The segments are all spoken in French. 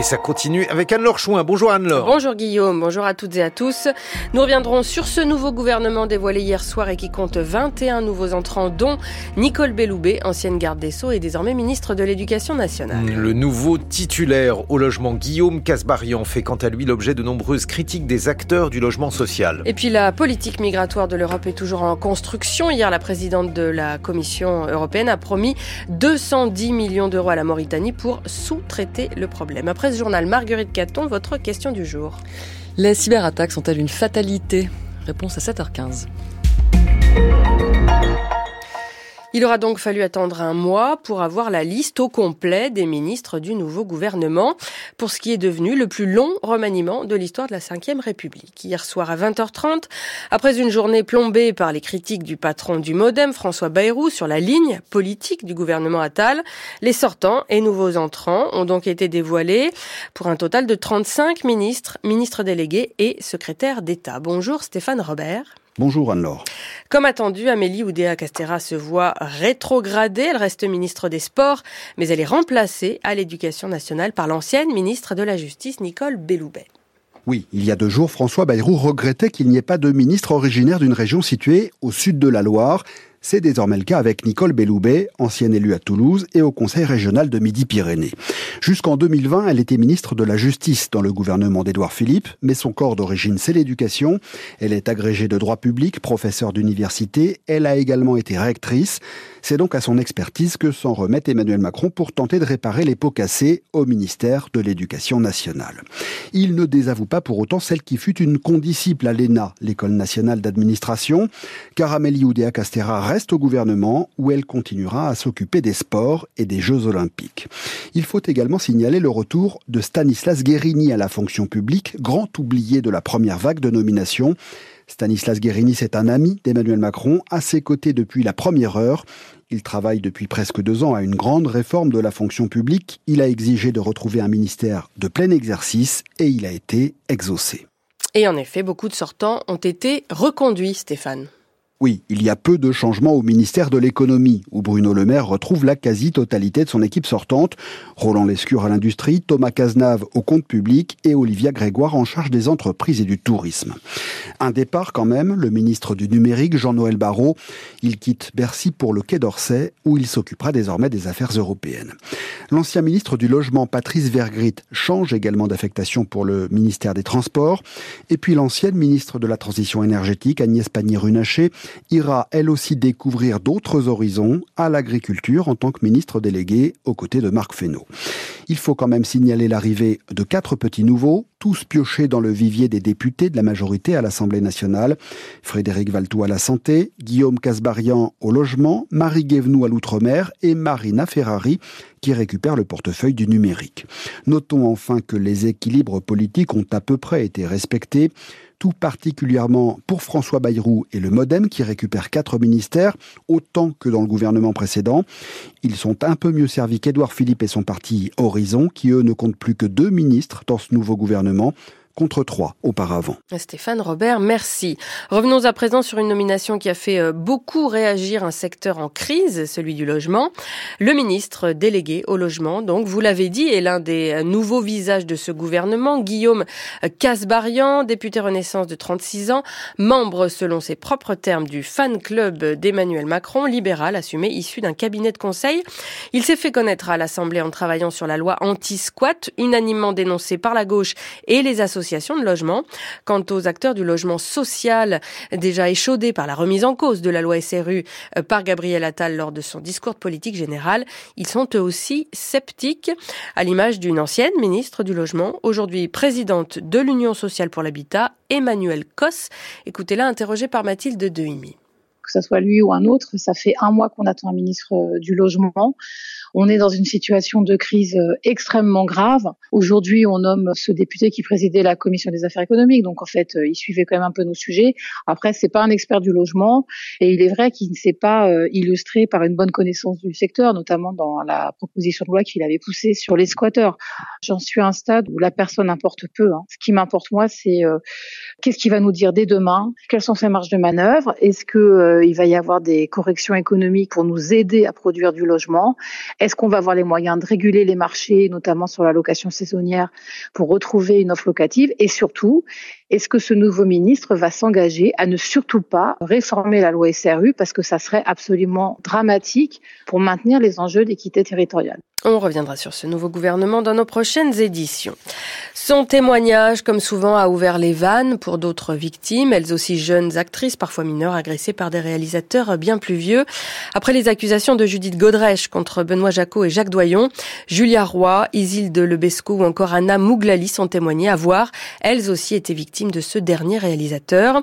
Et ça continue avec Anne-Laure Chouin. Bonjour Anne-Laure. Bonjour Guillaume, bonjour à toutes et à tous. Nous reviendrons sur ce nouveau gouvernement dévoilé hier soir et qui compte 21 nouveaux entrants, dont Nicole Belloubet, ancienne garde des Sceaux et désormais ministre de l'Éducation nationale. Le nouveau titulaire au logement Guillaume Casbarian fait quant à lui l'objet de nombreuses critiques des acteurs du logement social. Et puis la politique migratoire de l'Europe est toujours en construction. Hier, la présidente de la Commission européenne a promis 210 millions d'euros à la Mauritanie pour sous-traiter le problème. Après journal, Marguerite Caton, votre question du jour. Les cyberattaques sont-elles une fatalité? Réponse à 7h15. Il aura donc fallu attendre un mois pour avoir la liste au complet des ministres du nouveau gouvernement pour ce qui est devenu le plus long remaniement de l'histoire de la Ve République. Hier soir à 20h30, après une journée plombée par les critiques du patron du Modem, François Bayrou, sur la ligne politique du gouvernement Attal, les sortants et nouveaux entrants ont donc été dévoilés pour un total de 35 ministres, ministres délégués et secrétaires d'État. Bonjour Stéphane Robert. Bonjour Anne-Laure. Comme attendu, Amélie Oudéa Castera se voit rétrogradée. Elle reste ministre des Sports, mais elle est remplacée à l'Éducation nationale par l'ancienne ministre de la Justice, Nicole Belloubet. Oui, il y a deux jours, François Bayrou regrettait qu'il n'y ait pas de ministre originaire d'une région située au sud de la Loire. C'est désormais le cas avec Nicole Belloubet, ancienne élue à Toulouse et au Conseil régional de Midi-Pyrénées. Jusqu'en 2020, elle était ministre de la Justice dans le gouvernement d'Édouard Philippe, mais son corps d'origine, c'est l'éducation. Elle est agrégée de droit public, professeure d'université. Elle a également été rectrice. C'est donc à son expertise que s'en remet Emmanuel Macron pour tenter de réparer les pots cassés au ministère de l'Éducation nationale. Il ne désavoue pas pour autant celle qui fut une condisciple à l'ENA, l'École nationale d'administration, car Amélie Oudéa-Castera reste au gouvernement où elle continuera à s'occuper des sports et des Jeux olympiques. Il faut également signaler le retour de Stanislas Guérini à la fonction publique, grand oublié de la première vague de nomination. Stanislas Guérini, c'est un ami d'Emmanuel Macron, à ses côtés depuis la première heure. Il travaille depuis presque deux ans à une grande réforme de la fonction publique. Il a exigé de retrouver un ministère de plein exercice et il a été exaucé. Et en effet, beaucoup de sortants ont été reconduits, Stéphane. Oui, il y a peu de changements au ministère de l'économie, où Bruno Le Maire retrouve la quasi-totalité de son équipe sortante. Roland Lescure à l'industrie, Thomas Cazenave au compte public et Olivia Grégoire en charge des entreprises et du tourisme. Un départ quand même, le ministre du numérique, Jean-Noël Barrot. Il quitte Bercy pour le Quai d'Orsay, où il s'occupera désormais des affaires européennes. L'ancien ministre du Logement, Patrice Vergrit, change également d'affectation pour le ministère des Transports. Et puis l'ancienne ministre de la Transition énergétique, Agnès Pannier-Runacher, ira elle aussi découvrir d'autres horizons à l'agriculture en tant que ministre délégué aux côtés de Marc Fesneau. Il faut quand même signaler l'arrivée de quatre petits nouveaux, tous piochés dans le vivier des députés de la majorité à l'Assemblée nationale. Frédéric Valtou à la santé, Guillaume Casbarian au logement, Marie Guévenoux à l'outre-mer et Marina Ferrari qui récupère le portefeuille du numérique. Notons enfin que les équilibres politiques ont à peu près été respectés tout particulièrement pour François Bayrou et le Modem qui récupèrent quatre ministères, autant que dans le gouvernement précédent. Ils sont un peu mieux servis qu'Édouard Philippe et son parti Horizon, qui eux ne comptent plus que deux ministres dans ce nouveau gouvernement gouvernement contre auparavant. Stéphane Robert, merci. Revenons à présent sur une nomination qui a fait euh, beaucoup réagir un secteur en crise, celui du logement. Le ministre délégué au logement, donc vous l'avez dit, est l'un des euh, nouveaux visages de ce gouvernement, Guillaume euh, Casbarian, député Renaissance de 36 ans, membre selon ses propres termes du fan club d'Emmanuel Macron, libéral assumé issu d'un cabinet de conseil. Il s'est fait connaître à l'Assemblée en travaillant sur la loi anti-squat, unanimement dénoncée par la gauche et les associations de logement. Quant aux acteurs du logement social, déjà échaudés par la remise en cause de la loi SRU euh, par Gabriel Attal lors de son discours de politique générale, ils sont eux aussi sceptiques, à l'image d'une ancienne ministre du logement, aujourd'hui présidente de l'Union sociale pour l'habitat, Emmanuelle Cos. Écoutez-la interrogée par Mathilde Dehimi que ce soit lui ou un autre. Ça fait un mois qu'on attend un ministre euh, du logement. On est dans une situation de crise euh, extrêmement grave. Aujourd'hui, on nomme ce député qui présidait la commission des affaires économiques. Donc, en fait, euh, il suivait quand même un peu nos sujets. Après, c'est pas un expert du logement. Et il est vrai qu'il ne s'est pas illustré par une bonne connaissance du secteur, notamment dans la proposition de loi qu'il avait poussée sur les squatteurs. J'en suis à un stade où la personne importe peu. Hein. Ce qui m'importe, moi, c'est qu'est-ce qu'il va nous dire dès demain? Quelles sont ses marges de manœuvre? Est-ce que qu'il va y avoir des corrections économiques pour nous aider à produire du logement? Est-ce qu'on va avoir les moyens de réguler les marchés, notamment sur la location saisonnière, pour retrouver une offre locative? Et surtout, est-ce que ce nouveau ministre va s'engager à ne surtout pas réformer la loi SRU parce que ça serait absolument dramatique pour maintenir les enjeux d'équité territoriale? On reviendra sur ce nouveau gouvernement dans nos prochaines éditions. Son témoignage, comme souvent, a ouvert les vannes pour d'autres victimes, elles aussi jeunes actrices, parfois mineures, agressées par des réalisateurs bien plus vieux. Après les accusations de Judith Godrèche contre Benoît Jacot et Jacques Doyon, Julia Roy, Isilde Lebesco ou encore Anna Mouglali sont témoignées à voir. Elles aussi étaient victimes de ce dernier réalisateur.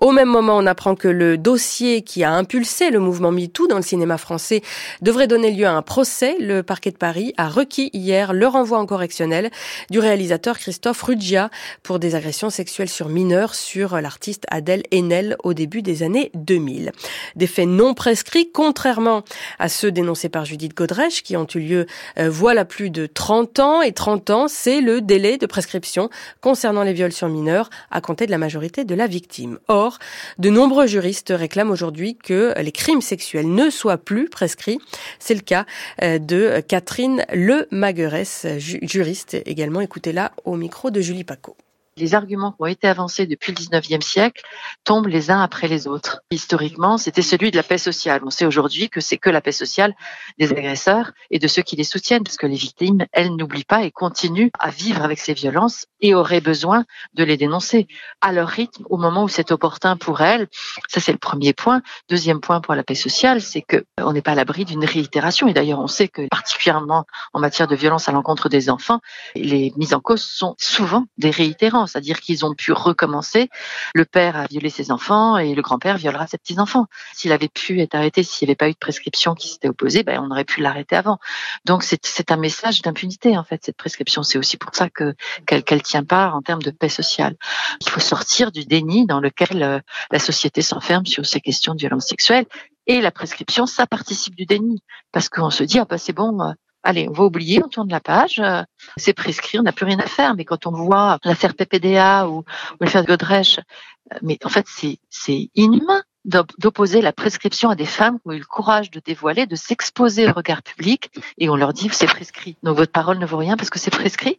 Au même moment, on apprend que le dossier qui a impulsé le mouvement MeToo dans le cinéma français devrait donner lieu à un procès. Le parquet de Paris a requis hier le renvoi en correctionnel du réalisateur Christophe Ruggia pour des agressions sexuelles sur mineurs sur l'artiste Adèle Haenel au début des années 2000. Des faits non prescrits, contrairement à ceux dénoncés par Judith Godrèche, qui ont eu lieu euh, voilà plus de 30 ans. Et 30 ans, c'est le délai de prescription concernant les viols sur mineurs à compter de la majorité de la victime. Or, de nombreux juristes réclament aujourd'hui que les crimes sexuels ne soient plus prescrits. C'est le cas euh, de Catherine Le Maguerès, juriste également. Écoutez-la au micro de Julie Paco les arguments qui ont été avancés depuis le 19e siècle tombent les uns après les autres. Historiquement, c'était celui de la paix sociale. On sait aujourd'hui que c'est que la paix sociale des agresseurs et de ceux qui les soutiennent, parce que les victimes, elles n'oublient pas et continuent à vivre avec ces violences et auraient besoin de les dénoncer à leur rythme au moment où c'est opportun pour elles. Ça, c'est le premier point. Deuxième point pour la paix sociale, c'est que on n'est pas à l'abri d'une réitération. Et d'ailleurs, on sait que particulièrement en matière de violence à l'encontre des enfants, les mises en cause sont souvent des réitérants c'est-à-dire qu'ils ont pu recommencer. Le père a violé ses enfants et le grand-père violera ses petits-enfants. S'il avait pu être arrêté, s'il n'y avait pas eu de prescription qui s'était opposée, ben, on aurait pu l'arrêter avant. Donc c'est un message d'impunité en fait, cette prescription. C'est aussi pour ça que qu'elle tient pas en termes de paix sociale. Il faut sortir du déni dans lequel euh, la société s'enferme sur ces questions de violence sexuelle. Et la prescription, ça participe du déni. Parce qu'on se dit, ah bah c'est bon, euh, allez, on va oublier, on tourne la page, euh, c'est prescrit, on n'a plus rien à faire. Mais quand on voit l'affaire PPDA ou, ou l'affaire Godrèche, euh, mais en fait, c'est inhumain d'opposer la prescription à des femmes qui ont eu le courage de dévoiler, de s'exposer au regard public, et on leur dit c'est prescrit. Donc votre parole ne vaut rien parce que c'est prescrit.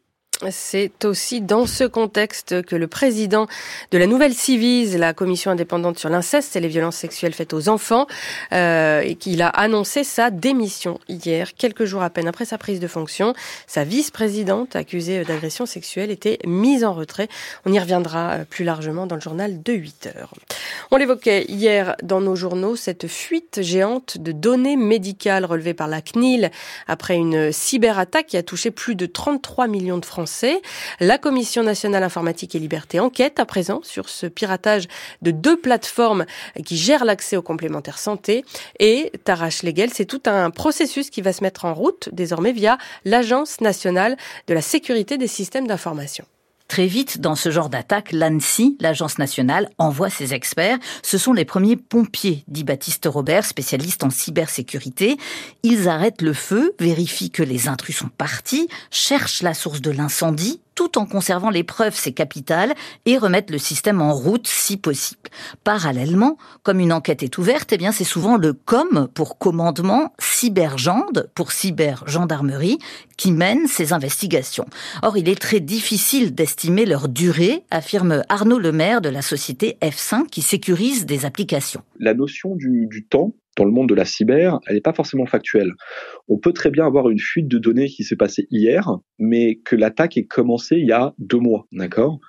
C'est aussi dans ce contexte que le président de la nouvelle Civise, la commission indépendante sur l'inceste et les violences sexuelles faites aux enfants, euh, et qu'il a annoncé sa démission hier, quelques jours à peine après sa prise de fonction. Sa vice-présidente, accusée d'agression sexuelle, était mise en retrait. On y reviendra euh, plus largement dans le journal de 8 heures. On l'évoquait hier dans nos journaux, cette fuite géante de données médicales relevées par la CNIL après une cyberattaque qui a touché plus de 33 millions de Français la Commission nationale informatique et liberté enquête à présent sur ce piratage de deux plateformes qui gèrent l'accès aux complémentaires santé. Et Tarache Legal, c'est tout un processus qui va se mettre en route désormais via l'Agence nationale de la sécurité des systèmes d'information. Très vite, dans ce genre d'attaque, l'ANSI, l'Agence nationale, envoie ses experts. Ce sont les premiers pompiers, dit Baptiste Robert, spécialiste en cybersécurité. Ils arrêtent le feu, vérifient que les intrus sont partis, cherchent la source de l'incendie, tout en conservant les preuves, c'est capital, et remettre le système en route si possible. Parallèlement, comme une enquête est ouverte, eh bien c'est souvent le COM pour commandement, cybergende pour cybergendarmerie, qui mène ces investigations. Or, il est très difficile d'estimer leur durée, affirme Arnaud Lemaire de la société F5 qui sécurise des applications. La notion du, du temps dans le monde de la cyber, elle n'est pas forcément factuelle. On peut très bien avoir une fuite de données qui s'est passée hier, mais que l'attaque ait commencé il y a deux mois, d'accord?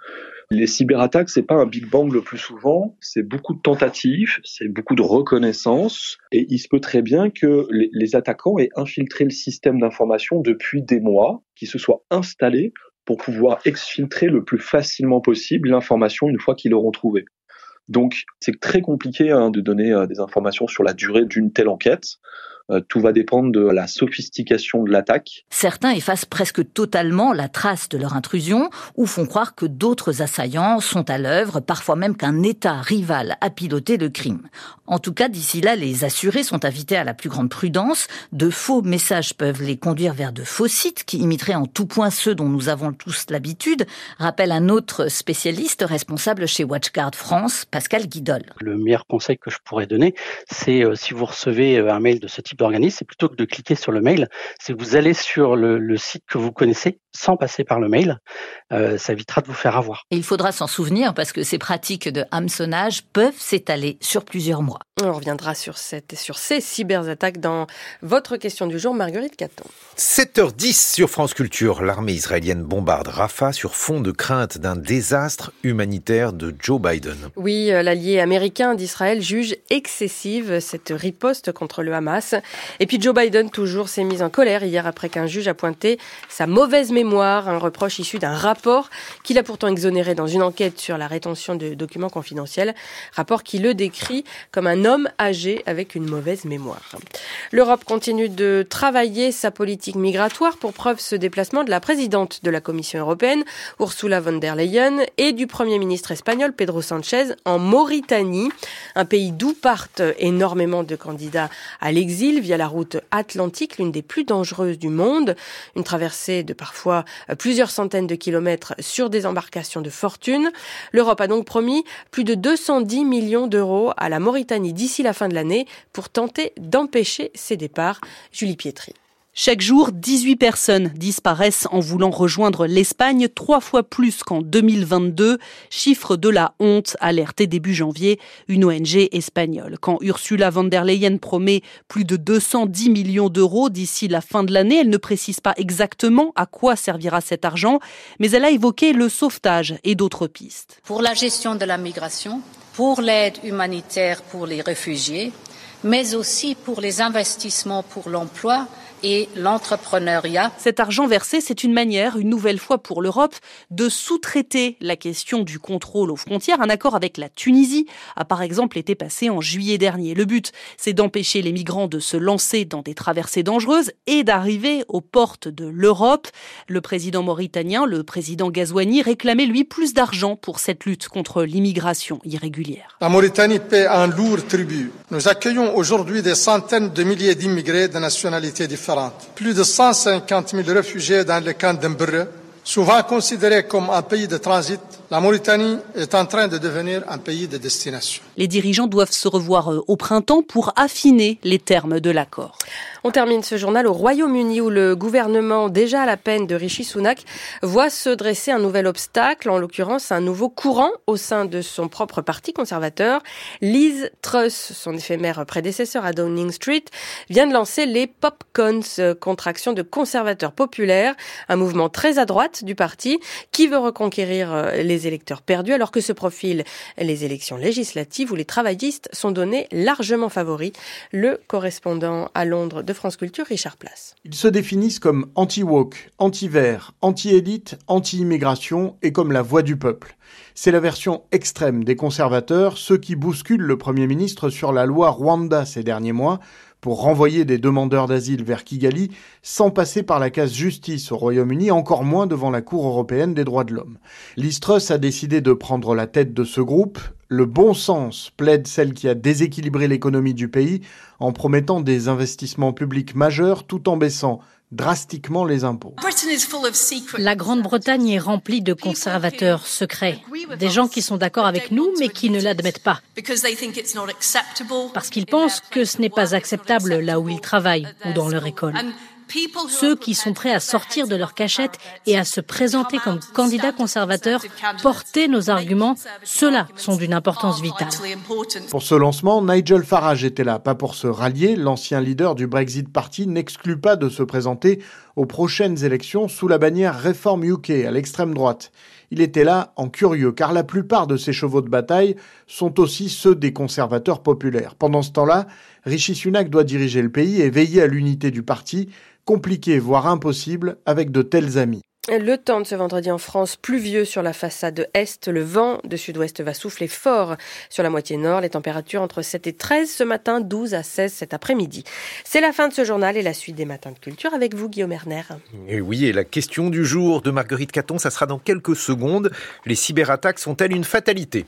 Les cyberattaques, c'est pas un big bang le plus souvent, c'est beaucoup de tentatives, c'est beaucoup de reconnaissance, et il se peut très bien que les, attaquants aient infiltré le système d'information depuis des mois, qui se soient installés pour pouvoir exfiltrer le plus facilement possible l'information une fois qu'ils l'auront trouvée. Donc c'est très compliqué hein, de donner euh, des informations sur la durée d'une telle enquête. Euh, tout va dépendre de la sophistication de l'attaque. Certains effacent presque totalement la trace de leur intrusion ou font croire que d'autres assaillants sont à l'œuvre, parfois même qu'un État rival a piloté le crime. En tout cas, d'ici là, les assurés sont invités à la plus grande prudence. De faux messages peuvent les conduire vers de faux sites qui imiteraient en tout point ceux dont nous avons tous l'habitude, rappelle un autre spécialiste responsable chez WatchGuard France, Pascal Guidol. Le meilleur conseil que je pourrais donner, c'est euh, si vous recevez euh, un mail de ce type d'organisme, c'est plutôt que de cliquer sur le mail, c'est que vous allez sur le, le, site que vous connaissez sans passer par le mail. Euh, ça évitera de vous faire avoir. Et il faudra s'en souvenir parce que ces pratiques de hameçonnage peuvent s'étaler sur plusieurs mois. On reviendra sur, cette, sur ces cyberattaques dans votre question du jour, Marguerite Caton. 7h10 sur France Culture. L'armée israélienne bombarde Rafah sur fond de crainte d'un désastre humanitaire de Joe Biden. Oui, euh, l'allié américain d'Israël juge excessive cette riposte contre le Hamas. Et puis Joe Biden toujours s'est mis en colère hier après qu'un juge a pointé sa mauvaise mémoire, un reproche issu d'un rapport qu'il a pourtant exonéré dans une enquête sur la rétention de documents confidentiels, rapport qui le décrit comme un homme âgé avec une mauvaise mémoire. L'Europe continue de travailler sa politique migratoire pour preuve ce déplacement de la présidente de la Commission européenne, Ursula von der Leyen, et du Premier ministre espagnol, Pedro Sanchez, en Mauritanie, un pays d'où partent énormément de candidats à l'exil via la route atlantique, l'une des plus dangereuses du monde, une traversée de parfois plusieurs centaines de kilomètres sur des embarcations de fortune. L'Europe a donc promis plus de 210 millions d'euros à la Mauritanie d'ici la fin de l'année pour tenter d'empêcher ces départs. Julie Pietri. Chaque jour, 18 personnes disparaissent en voulant rejoindre l'Espagne, trois fois plus qu'en 2022. Chiffre de la honte, alerté début janvier une ONG espagnole. Quand Ursula von der Leyen promet plus de 210 millions d'euros d'ici la fin de l'année, elle ne précise pas exactement à quoi servira cet argent, mais elle a évoqué le sauvetage et d'autres pistes. Pour la gestion de la migration, pour l'aide humanitaire pour les réfugiés, mais aussi pour les investissements pour l'emploi et l'entrepreneuriat. Cet argent versé, c'est une manière, une nouvelle fois pour l'Europe, de sous-traiter la question du contrôle aux frontières. Un accord avec la Tunisie a par exemple été passé en juillet dernier. Le but, c'est d'empêcher les migrants de se lancer dans des traversées dangereuses et d'arriver aux portes de l'Europe. Le président mauritanien, le président Gazouani, réclamait lui plus d'argent pour cette lutte contre l'immigration irrégulière. La Mauritanie paie un lourd tribut. Nous accueillons aujourd'hui des centaines de milliers d'immigrés de nationalités différentes plus de 150 000 réfugiés dans le camp d'Embreux, souvent considérés comme un pays de transit, la Mauritanie est en train de devenir un pays de destination. Les dirigeants doivent se revoir euh, au printemps pour affiner les termes de l'accord. On termine ce journal au Royaume-Uni où le gouvernement, déjà à la peine de Rishi Sunak, voit se dresser un nouvel obstacle, en l'occurrence un nouveau courant au sein de son propre parti conservateur. Liz Truss, son éphémère prédécesseur à Downing Street, vient de lancer les Popcons, euh, contraction de conservateurs populaires, un mouvement très à droite du parti qui veut reconquérir euh, électeurs perdus alors que se profilent les élections législatives où les travaillistes sont donnés largement favoris. Le correspondant à Londres de France Culture, Richard Place. Ils se définissent comme anti-woke, anti-vert, anti-élite, anti-immigration et comme la voix du peuple. C'est la version extrême des conservateurs, ceux qui bousculent le Premier ministre sur la loi Rwanda ces derniers mois pour renvoyer des demandeurs d'asile vers Kigali sans passer par la case justice au Royaume-Uni, encore moins devant la Cour européenne des droits de l'homme. Listrus a décidé de prendre la tête de ce groupe. Le bon sens plaide celle qui a déséquilibré l'économie du pays en promettant des investissements publics majeurs tout en baissant drastiquement les impôts. La Grande-Bretagne est remplie de conservateurs secrets, des gens qui sont d'accord avec nous mais qui ne l'admettent pas, parce qu'ils pensent que ce n'est pas acceptable là où ils travaillent ou dans leur école. Ceux qui sont prêts à sortir de leur cachette et à se présenter comme candidats conservateurs, porter nos arguments, ceux-là sont d'une importance vitale. Pour ce lancement, Nigel Farage était là, pas pour se rallier. L'ancien leader du Brexit Party n'exclut pas de se présenter aux prochaines élections sous la bannière Reform UK à l'extrême droite. Il était là en curieux, car la plupart de ses chevaux de bataille sont aussi ceux des conservateurs populaires. Pendant ce temps-là, Rishi Sunak doit diriger le pays et veiller à l'unité du parti, compliqué voire impossible avec de tels amis. Le temps de ce vendredi en France, pluvieux sur la façade est. Le vent de sud-ouest va souffler fort sur la moitié nord. Les températures entre 7 et 13 ce matin, 12 à 16 cet après-midi. C'est la fin de ce journal et la suite des matins de culture avec vous, Guillaume Erner. Et oui, et la question du jour de Marguerite Caton, ça sera dans quelques secondes. Les cyberattaques sont-elles une fatalité?